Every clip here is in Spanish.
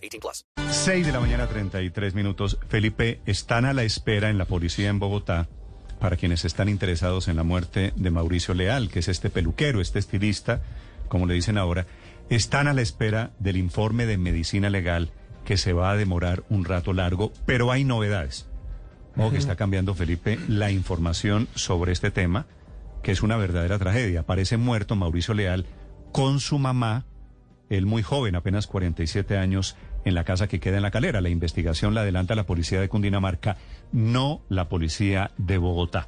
18 plus. 6 de la mañana, 33 minutos. Felipe, están a la espera en la policía en Bogotá para quienes están interesados en la muerte de Mauricio Leal, que es este peluquero, este estilista, como le dicen ahora. Están a la espera del informe de medicina legal que se va a demorar un rato largo, pero hay novedades. O que está cambiando, Felipe, la información sobre este tema, que es una verdadera tragedia. Aparece muerto Mauricio Leal con su mamá, él muy joven, apenas 47 años, en la casa que queda en la calera. La investigación la adelanta la policía de Cundinamarca, no la policía de Bogotá.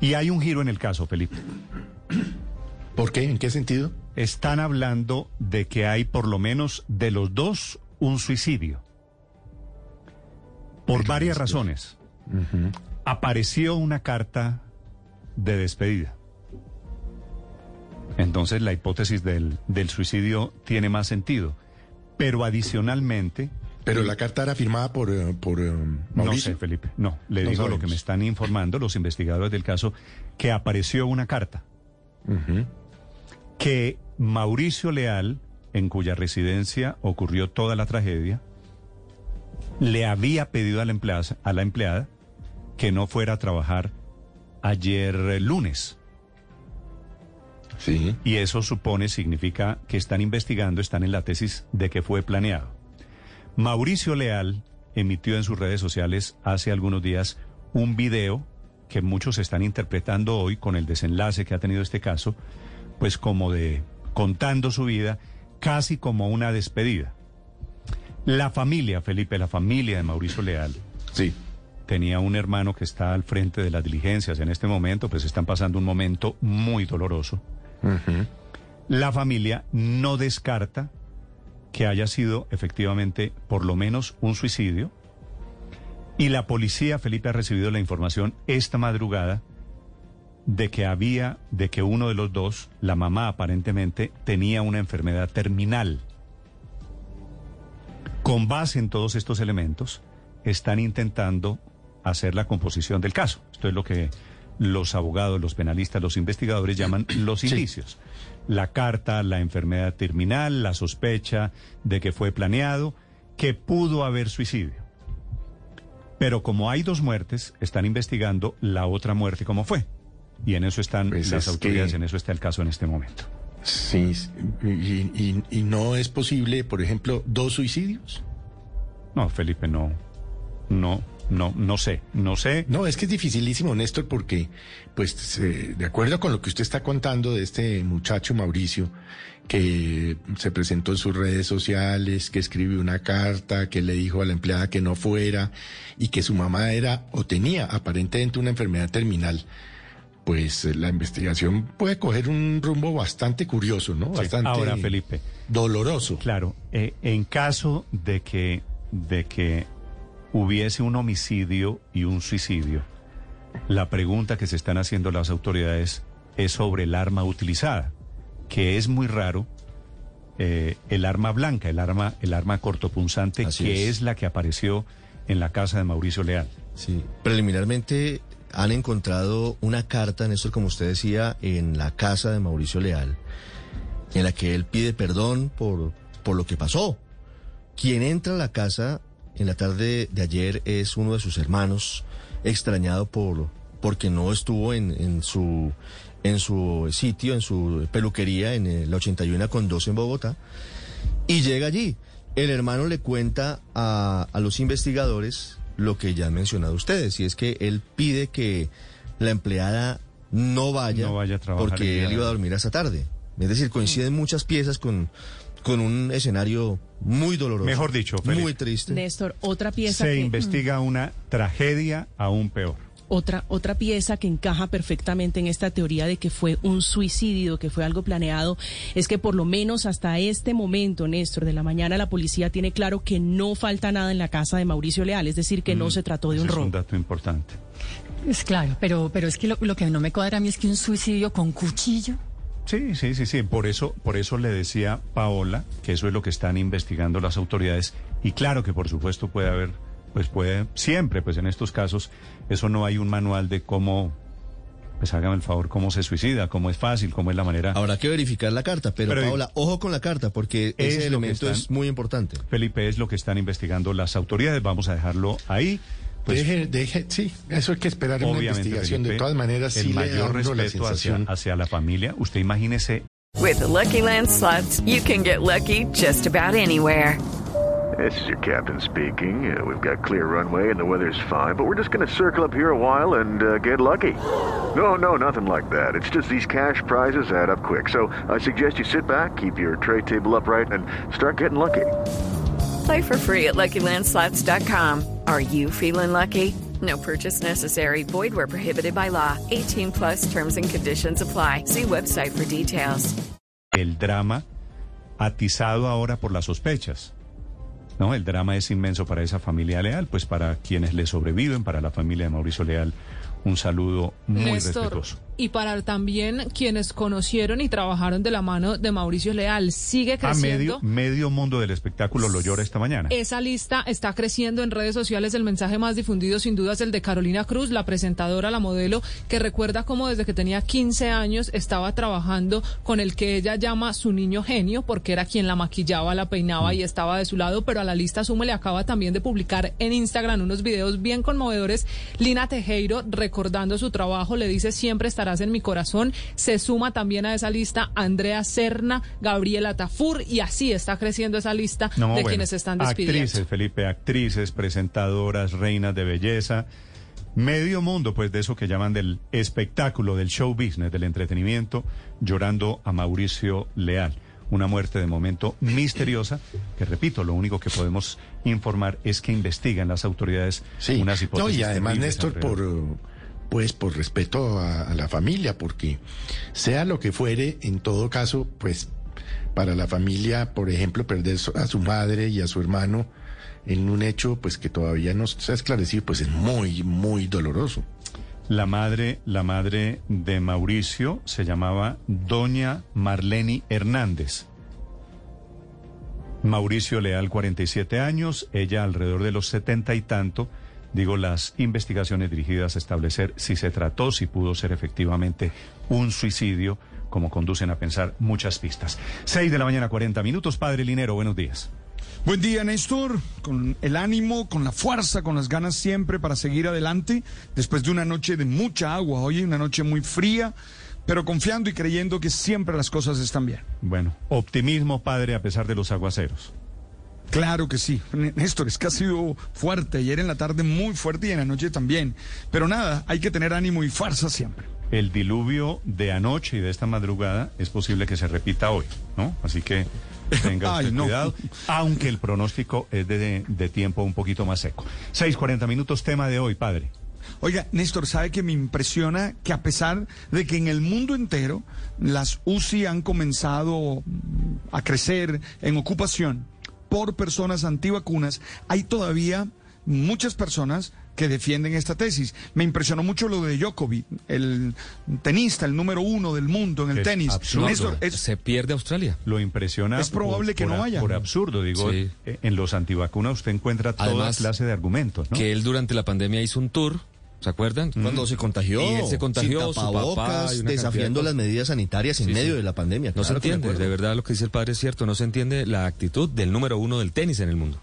Y hay un giro en el caso, Felipe. ¿Por qué? ¿En qué sentido? Están hablando de que hay por lo menos de los dos un suicidio. Por varias razones. Apareció una carta de despedida. Entonces la hipótesis del, del suicidio tiene más sentido. Pero adicionalmente... Pero la carta era firmada por, eh, por eh, No Mauricio. sé, Felipe. No, le No digo lo que me están informando los investigadores del caso, que apareció una carta que Mauricio Leal, en cuya residencia ocurrió toda la tragedia, le había pedido a la empleada, a la empleada que no fuera a trabajar ayer eh, lunes. Sí. Y eso supone, significa que están investigando, están en la tesis de que fue planeado. Mauricio Leal emitió en sus redes sociales hace algunos días un video que muchos están interpretando hoy con el desenlace que ha tenido este caso, pues como de contando su vida, casi como una despedida. La familia, Felipe, la familia de Mauricio Leal, Sí. Tenía un hermano que está al frente de las diligencias en este momento, pues están pasando un momento muy doloroso. La familia no descarta que haya sido efectivamente por lo menos un suicidio. Y la policía, Felipe, ha recibido la información esta madrugada de que había, de que uno de los dos, la mamá aparentemente, tenía una enfermedad terminal. Con base en todos estos elementos, están intentando hacer la composición del caso. Esto es lo que los abogados, los penalistas, los investigadores llaman los Sí. indicios. La carta, la enfermedad terminal, la sospecha de que fue planeado, que pudo haber suicidio. Pero como hay dos muertes, están investigando la otra muerte cómo fue. Y en eso están Pues las es autoridades, que- en eso está el caso en este momento. Sí. Y, y- y no es posible, por ejemplo, dos suicidios. No, Felipe, no, no, no, no sé, no sé. No, es que es dificilísimo, Néstor, porque, pues, de acuerdo con lo que usted está contando de este muchacho Mauricio, que se presentó en sus redes sociales, que escribió una carta, que le dijo a la empleada que no fuera, y que su mamá era o tenía aparentemente una enfermedad terminal, pues eh, la investigación puede coger un rumbo bastante curioso, ¿no? Bastante Ahora, Felipe, doloroso. Claro, eh, en caso de que, de que hubiese un homicidio y un suicidio, la pregunta que se están haciendo las autoridades es sobre el arma utilizada, que es muy raro, eh, el arma blanca, el arma, el arma cortopunzante, Así que es. es la que apareció en la casa de Mauricio Leal. Sí. Preliminarmente han encontrado una carta, Néstor, como usted decía, en la casa de Mauricio Leal, en la que él pide perdón por, por lo que pasó. Quien entra a la casa en la tarde de ayer es uno de sus hermanos, extrañado por porque no estuvo en, en su en su sitio, en su peluquería, en eh, la 81 con 12 en Bogotá, y llega allí. El hermano le cuenta a, a los investigadores lo que ya han mencionado ustedes, y es que él pide que la empleada no vaya, No vaya a trabajar el porque él iba a dormir hasta tarde. Es decir, coinciden muchas piezas con, con un escenario muy doloroso. Mejor dicho, Felipe. Muy triste. Néstor, otra pieza Se que... investiga una tragedia aún peor. otra, otra pieza que encaja perfectamente en esta teoría de que fue un suicidio, que fue algo planeado, es que por lo menos hasta este momento, Néstor, de la mañana la policía tiene claro que no falta nada en la casa de Mauricio Leal, es decir, que no se trató de un Ese es robo. un dato importante. Es claro, pero, pero es que lo, lo que no me cuadra a mí es que un suicidio con cuchillo. Sí, sí, sí, sí. Por eso, por eso le decía Paola que eso es lo que están investigando las autoridades. Y claro que por supuesto puede haber, pues puede, siempre, pues en estos casos, eso no hay un manual de cómo, pues hágame el favor, cómo se suicida, cómo es fácil, cómo es la manera. Habrá que verificar la carta, pero, Pero- Paola, ojo con la carta, porque Es ese elemento están- es muy importante. Felipe, es lo que están investigando las autoridades. Vamos a dejarlo ahí. Pues, deje, deje, sí, eso hay que esperar en una obviamente, investigación. de todas maneras, el sí le da a mayor uno la respeto hacia, hacia la familia. Usted imagínese With the Lucky Land slots, you can get lucky just about anywhere. This is your captain speaking. Uh, we've got clear runway and the weather's fine, but we're just going to circle up here a while and uh, get lucky. No, no, nothing like that. It's just these cash prizes add up quick. So I suggest you sit back, keep your tray table upright, and start getting lucky. Play for free at LuckyLandSlots.com. Are you feeling lucky? No purchase necessary. Void where prohibited by law. 18 plus terms and conditions apply. See website for details. el drama atizado ahora por las sospechas. ¿No? El drama es inmenso para esa familia Leal, pues para quienes le sobreviven, para la familia de Mauricio Leal, un saludo muy Néstor, respetuoso. Y para también quienes conocieron y trabajaron de la mano de Mauricio Leal. Sigue A creciendo. medio, medio mundo del espectáculo lo llora esta mañana. Esa lista está creciendo en redes sociales. El mensaje más difundido sin duda es el de Carolina Cruz, la presentadora, la modelo, que recuerda cómo desde que tenía 15 años estaba trabajando con el que ella llama su niño genio, porque era quien la maquillaba, la peinaba y estaba de su lado, pero a la lista Sume le acaba también de publicar en Instagram unos videos bien conmovedores. Lina Tejero, recordando su trabajo, le dice siempre estarás en mi corazón. Se suma también a esa lista Andrea Serna, Gabriela Tafur, y así está creciendo esa lista No, de bueno, quienes se están despidiendo. Actrices, Felipe, actrices, presentadoras, reinas de belleza. Medio mundo, pues, de eso que llaman del espectáculo, del show business, del entretenimiento, llorando a Mauricio Leal. Una muerte de momento misteriosa, que repito, lo único que podemos informar es que investigan las autoridades Sí, unas no, hipótesis. y además, Néstor, por, pues, por respeto a, la familia, porque sea lo que fuere, en todo caso, pues, para la familia, por ejemplo, perder a su madre y a su hermano en un hecho, pues, que todavía no se ha esclarecido, pues, es muy, muy doloroso. La madre, la madre de Mauricio se llamaba Doña Marleni Hernández. Mauricio Leal, 47 años, ella alrededor de los 70 y tanto. Digo, las investigaciones dirigidas a establecer si se trató, si pudo ser efectivamente un suicidio, como conducen a pensar muchas pistas. 6 de la mañana, 40 minutos. Padre Linero, buenos días. Buen día, Néstor. Con el ánimo, con la fuerza, con las ganas siempre para seguir adelante. Después de una noche de mucha agua, hoy una noche muy fría, pero confiando y creyendo que siempre las cosas están bien. Bueno, optimismo, padre, a pesar de los aguaceros. Claro que sí. Néstor, es que ha sido fuerte. Ayer en la tarde muy fuerte y en la noche también. Pero nada, hay que tener ánimo y fuerza siempre. El diluvio de anoche y de esta madrugada es posible que se repita hoy, ¿no? Así que tenga Ay, usted no. cuidado, aunque el pronóstico es de, de tiempo un poquito más seco. 6:40 minutos, tema de hoy, padre. Oiga, Néstor, ¿sabe que me impresiona que a pesar de que en el mundo entero las UCI han comenzado a crecer en ocupación por personas antivacunas, hay todavía muchas personas que defienden esta tesis. Me impresionó mucho lo de Djokovic, el tenista, el número uno del mundo en el Es tenis. absurdo. Néstor, es- Se pierde Australia. Lo impresiona. Es probable que por no vaya. Por absurdo, digo, Sí. eh, en los antivacunas usted encuentra toda Además, clase de argumentos, ¿no? Que él durante la pandemia hizo un tour, ¿se acuerdan? Cuando se contagió, Y él se contagió, sin su papá tapabocas, desafiando de las medidas sanitarias en Sí, medio sí. de la pandemia. No se Claro entiende, de verdad lo que dice el padre es cierto, no se entiende la actitud del número uno del tenis en el mundo.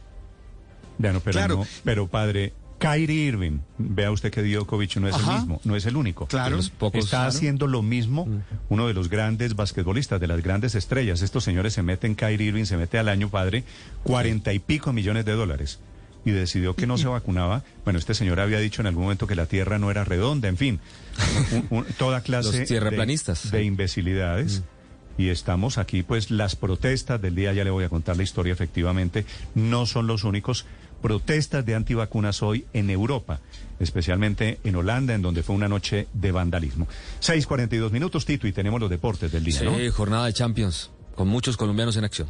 Ya no, pero, Claro. no, pero padre, Kyrie Irving, vea usted que Djokovic no es Ajá. el mismo, no es el único. Claro. Los pocos- Está claro. haciendo lo mismo uno de los grandes basquetbolistas, de las grandes estrellas. Estos señores se meten, Kyrie Irving se mete al año, padre, cuarenta y pico millones de dólares. Y decidió que no se vacunaba. Bueno, este señor había dicho en algún momento que la Tierra no era redonda, en fin. un- un- toda clase Los de, de imbecilidades. Y estamos aquí, pues las protestas del día, ya le voy a contar la historia efectivamente, no son los únicos, protestas de antivacunas hoy en Europa, especialmente en Holanda, en donde fue una noche de vandalismo. 6:42 minutos, Tito, y tenemos los deportes del día, Sí, ¿no? jornada de Champions, con muchos colombianos en acción.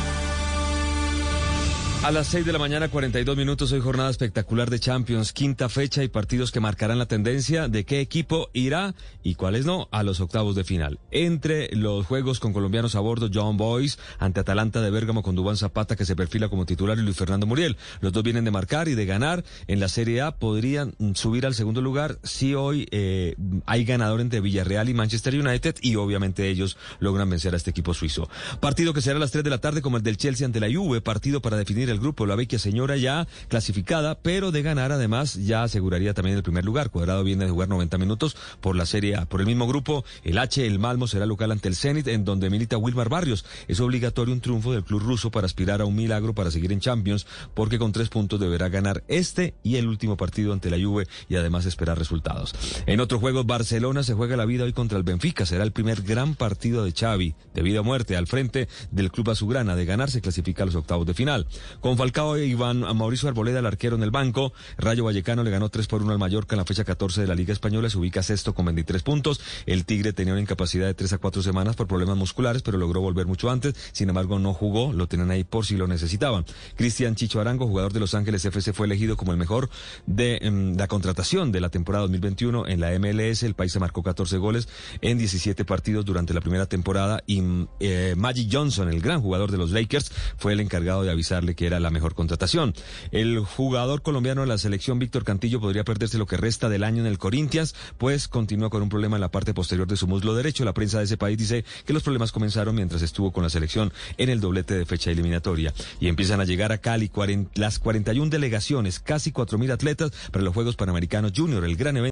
A las 6 de la mañana, 42 minutos, hoy jornada espectacular de Champions, quinta fecha y partidos que marcarán la tendencia de qué equipo irá y cuáles no a los octavos de final. Entre los juegos con colombianos a bordo, John Boyce ante Atalanta de Bérgamo con Dubán Zapata que se perfila como titular y Luis Fernando Muriel. Los dos vienen de marcar y de ganar en la Serie A, podrían subir al segundo lugar si hoy eh, hay ganador entre Villarreal y Manchester United y obviamente ellos logran vencer a este equipo suizo. Partido que será a las 3 de la tarde como el del Chelsea ante la Juve, partido para definir el grupo, la vecchia señora ya clasificada, pero de ganar además ya aseguraría también el primer lugar. Cuadrado viene de jugar 90 minutos por la Serie A. Por el mismo grupo, el H, el Malmo será local ante el Zenit, en donde milita Wilmar Barrios. Es obligatorio un triunfo del club ruso para aspirar a un milagro para seguir en Champions, porque con tres puntos deberá ganar este y el último partido ante la Juve y además esperar resultados. En otro juego, Barcelona se juega la vida hoy contra el Benfica. Será el primer gran partido de Xavi, de vida o muerte, al frente del club azulgrana. De ganar se clasifica a los octavos de final. Con Falcao y Iván a Mauricio Arboleda, el arquero en el banco. Rayo Vallecano le ganó 3 por 1 al Mallorca en la fecha 14 de la Liga Española. Se ubica sexto con 23 puntos. El Tigre tenía una incapacidad de 3 a 4 semanas por problemas musculares, pero logró volver mucho antes. Sin embargo, no jugó. Lo tenían ahí por si lo necesitaban. Cristian Chicho Arango, jugador de Los Ángeles FC, fue elegido como el mejor de em, la contratación de la temporada 2021 en la MLS. El país se marcó 14 goles en 17 partidos durante la primera temporada y eh, Magic Johnson, el gran jugador de los Lakers, fue el encargado de avisarle que era la mejor contratación. El jugador colombiano de la selección Víctor Cantillo podría perderse lo que resta del año en el Corinthians, pues continúa con un problema en la parte posterior de su muslo derecho. La prensa de ese país dice que los problemas comenzaron mientras estuvo con la selección en el doblete de fecha eliminatoria. Y empiezan a llegar a Cali las 41 delegaciones, casi 4.000 atletas para los Juegos Panamericanos Junior, el gran evento.